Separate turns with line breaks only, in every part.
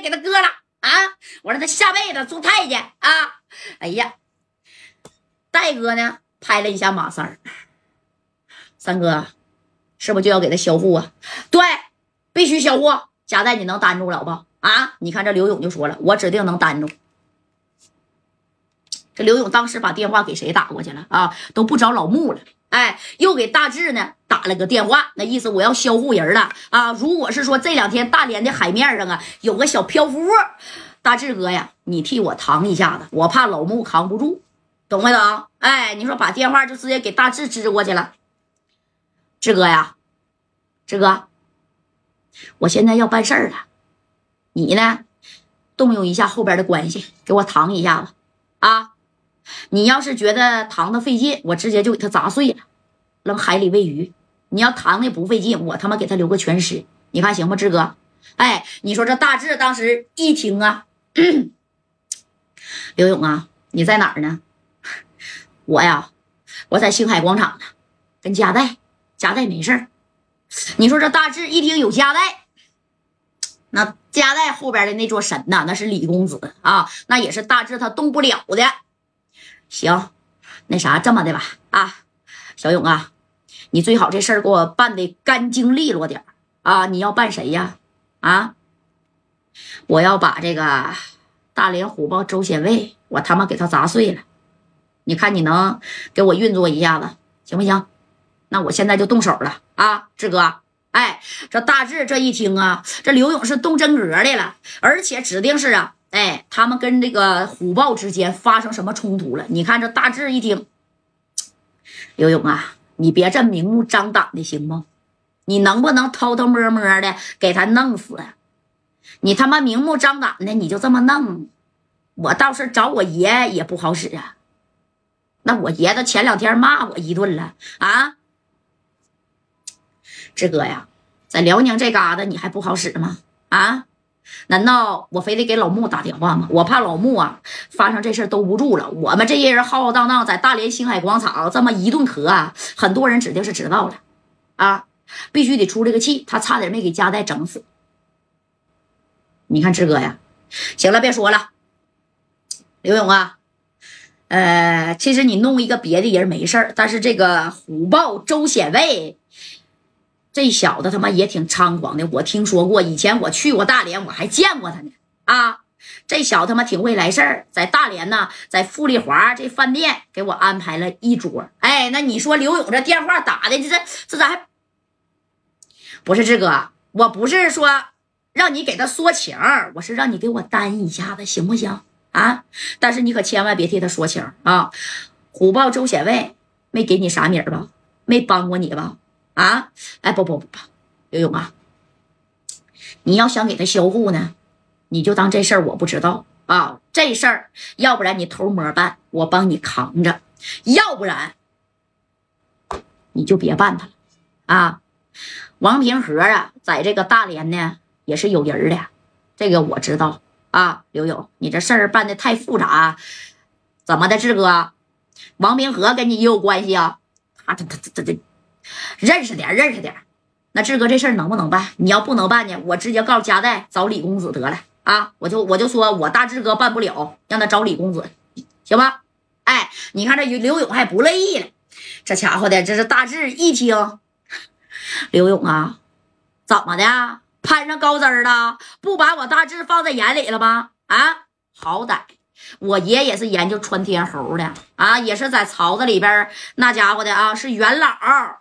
给他割了啊！我让他下辈子做太监啊！哎呀，戴哥呢，拍了一下马三儿，三哥，是不是就要给他销户啊？对，必须销户。贾带你能担住了不？啊！你看这刘勇就说了，我指定能担住。这刘勇当时把电话给谁打过去了啊？都不找老穆了，哎，又给大志呢打了个电话，那意思我要销户人了啊！如果是说这两天大连的海面上啊有个小漂浮物，大志哥呀，你替我扛一下子，我怕老穆扛不住，懂没懂？哎，你说把电话就直接给大志支过去了。志哥呀，志哥，我现在要办事儿了，你呢，动用一下后边的关系，给我扛一下子啊！你要是觉得扛的费劲，我直接就给他砸碎了，扔海里喂鱼。你要扛的不费劲，我他妈给他留个全尸，你看行不，志哥？哎，你说这大志当时一听啊，刘勇啊，你在哪儿呢？我呀，我在星海广场呢，跟加代，加代没事儿。你说这大志一听有加代，那加代后边的那座神呐，那是李公子啊，那也是大志他动不了的。行，那啥，这么的吧，啊，小勇啊，你最好这事儿给我办的干净利落点啊！你要办谁呀？啊，我要把这个大连虎豹周显卫，我他妈给他砸碎了。你看你能给我运作一下子，行不行？那我现在就动手了啊，志哥！哎，这大志这一听啊，这刘勇是动真格的了，而且指定是啊。哎，他们跟这个虎豹之间发生什么冲突了？你看这大志一听，刘勇啊，你别这明目张胆的行吗？你能不能偷偷摸摸的给他弄死？你他妈明目张胆的你就这么弄，我倒是找我爷也不好使啊。那我爷子前两天骂我一顿了啊，志哥呀，在辽宁这嘎达你还不好使吗？啊？难道我非得给老穆打电话吗？我怕老穆啊发生这事兜不住了。我们这些人浩浩荡荡在大连星海广场这么一顿咳啊，很多人指定是知道了啊，必须得出这个气。他差点没给加代整死。你看志哥呀，行了，别说了。刘勇啊，呃，其实你弄一个别的人没事儿，但是这个虎豹周显卫。这小子他妈也挺猖狂的，我听说过，以前我去过大连，我还见过他呢。啊，这小子他妈挺会来事儿，在大连呢，在富丽华这饭店给我安排了一桌。哎，那你说刘勇这电话打的，这这这咋还不是志哥？我不是说让你给他说情，我是让你给我担一下子，行不行啊？但是你可千万别替他说情啊！虎豹周显卫没给你啥米吧？没帮过你吧？啊！哎，不不不不，刘勇啊，你要想给他销户呢，你就当这事儿我不知道啊。这事儿，要不然你偷摸办，我帮你扛着；要不然，你就别办他了啊。王平和啊，在这个大连呢，也是有人的，这个我知道啊。刘勇，你这事儿办的太复杂，怎么的，志哥？王平和跟你也有关系啊？他他他他他。认识点，认识点。那志哥这事儿能不能办？你要不能办呢，我直接告诉加代找李公子得了啊！我就我就说我大志哥办不了，让他找李公子，行吧？哎，你看这刘勇还不乐意了，这家伙的这是大志一听，刘勇啊，怎么的？攀上高枝了？不把我大志放在眼里了吗？啊，好歹我爷也是研究穿天猴的啊，也是在槽子里边那家伙的啊，是元老。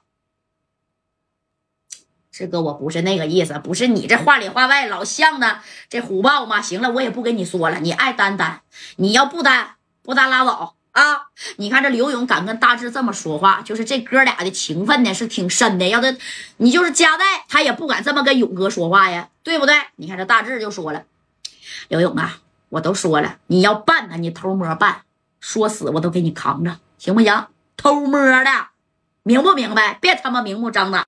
志哥，我不是那个意思，不是你这话里话外老像的这虎豹吗？行了，我也不跟你说了，你爱担担，你要不担不担拉倒啊！你看这刘勇敢跟大志这么说话，就是这哥俩的情分呢是挺深的。要他，你就是夹带，他也不敢这么跟勇哥说话呀，对不对？你看这大志就说了，刘勇啊，我都说了，你要办呢，你偷摸办，说死我都给你扛着，行不行？偷摸的，明不明白？别他妈明目张胆。